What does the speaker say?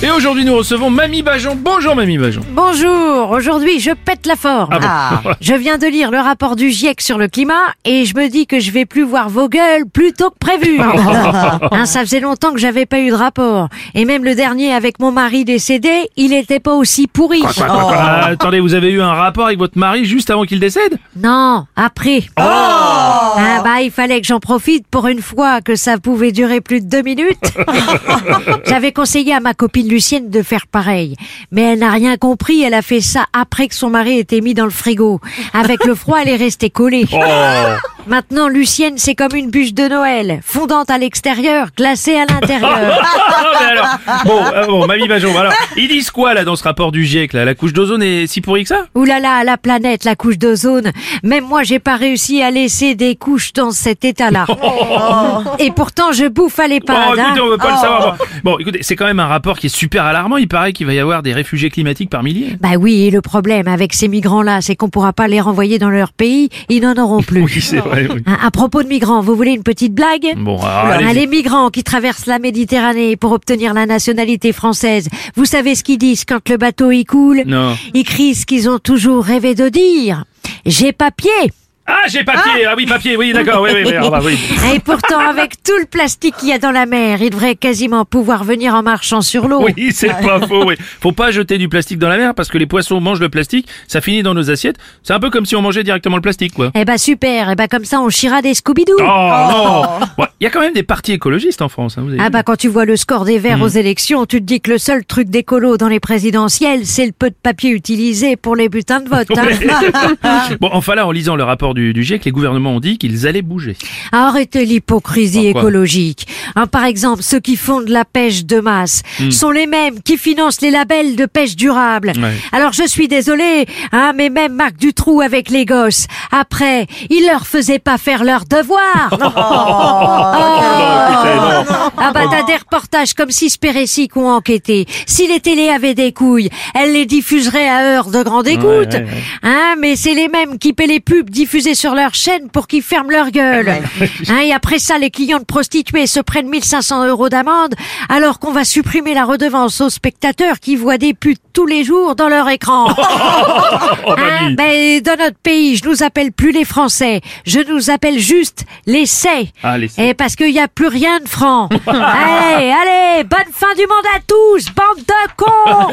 Et aujourd'hui, nous recevons Mamie Bajon. Bonjour, Mamie Bajon. Bonjour, aujourd'hui je pète la forme. Ah bon Je viens de lire le rapport du GIEC sur le climat et je me dis que je vais plus voir vos gueules plus tôt que prévu. Hein, ça faisait longtemps que j'avais pas eu de rapport. Et même le dernier avec mon mari décédé, il était pas aussi pourri. Ah, attendez, vous avez eu un rapport avec votre mari juste avant qu'il décède? Non, après. Ah bah il fallait que j'en profite pour une fois que ça pouvait durer plus de deux minutes. J'avais conseillé à ma copine Lucienne de faire pareil, mais elle n'a rien compris. Elle a fait ça après que son mari était mis dans le frigo. Avec le froid, elle est restée collée. Maintenant, Lucienne, c'est comme une bûche de Noël, fondante à l'extérieur, glacée à l'intérieur. Ah, mais alors, bon, euh, bon, Mamie Bajon, alors, ils disent quoi là dans ce rapport du GIEC là? La couche d'ozone est si pourrie que ça? Ouh là là, la planète, la couche d'ozone. Même moi, j'ai pas réussi à laisser des couches dans cet état-là. Et pourtant, je bouffe à Oh, l'EHPAD. hein. écoutez, on veut pas le savoir. Bon, Bon, écoutez, c'est quand même un rapport qui est super alarmant. Il paraît qu'il va y avoir des réfugiés climatiques par milliers. Bah oui, et le problème avec ces migrants-là, c'est qu'on pourra pas les renvoyer dans leur pays, ils n'en auront plus. Oui, c'est vrai. Oui. À propos de migrants, vous voulez une petite blague Bon, alors, les migrants qui traversent la Méditerranée pour obtenir la nationalité française, vous savez ce qu'ils disent quand le bateau y coule Non. Ils crient ce qu'ils ont toujours rêvé de dire. J'ai papier Ah, j'ai papier. Ah oui, papier. Oui, d'accord. Oui, oui, oui. ah bah oui. Et pourtant, avec tout le plastique qu'il y a dans la mer, ils devraient quasiment pouvoir venir en marchant sur l'eau. Oui, c'est pas faux. Oui. Faut pas jeter du plastique dans la mer parce que les poissons mangent le plastique, ça finit dans nos assiettes. C'est un peu comme si on mangeait directement le plastique, quoi. Eh bah super, eh bah comme ça on chira des Scooby-Doo. Oh, non Ouais, Il y a quand même des partis écologistes en France. Hein, vous avez Ah vu. bah quand tu vois le score des Verts aux élections, tu te dis que le seul truc d'écolo dans les présidentielles, c'est le peu de papier utilisé pour les butins de vote. hein. bon, enfin là, en lisant le rapport du, du GIEC, les gouvernements ont dit qu'ils allaient bouger. Arrêtez l'hypocrisie Pourquoi écologique. Hein, par exemple, ceux qui font de la pêche de masse sont les mêmes qui financent les labels de pêche durable. Ouais. Alors je suis désolée, hein, mais même Marc Dutroux avec les gosses, après, il leur faisait pas faire leur devoir. écoutez, non. Ah bah t'as des reportages comme si Spérésic ont enquêté. Si les télés avaient des couilles, elles les diffuseraient à heure de grande écoute. ouais, ouais. Hein, mais c'est les mêmes qui paient les pubs diffusées sur leur chaîne pour qu'ils ferment leur gueule. Hein, et après ça, les clients de prostituées se prennent 1500 euros d'amende, alors qu'on va supprimer la redevance aux spectateurs qui voient des putes tous les jours dans leur écran. Oh, Hein, mamie. ben, dans notre pays, je nous appelle plus les Français. Je nous appelle juste les C. Ah, les C. Et parce qu'il n'y a plus rien de franc. allez, allez, bonne fin du monde à tous, bande de cons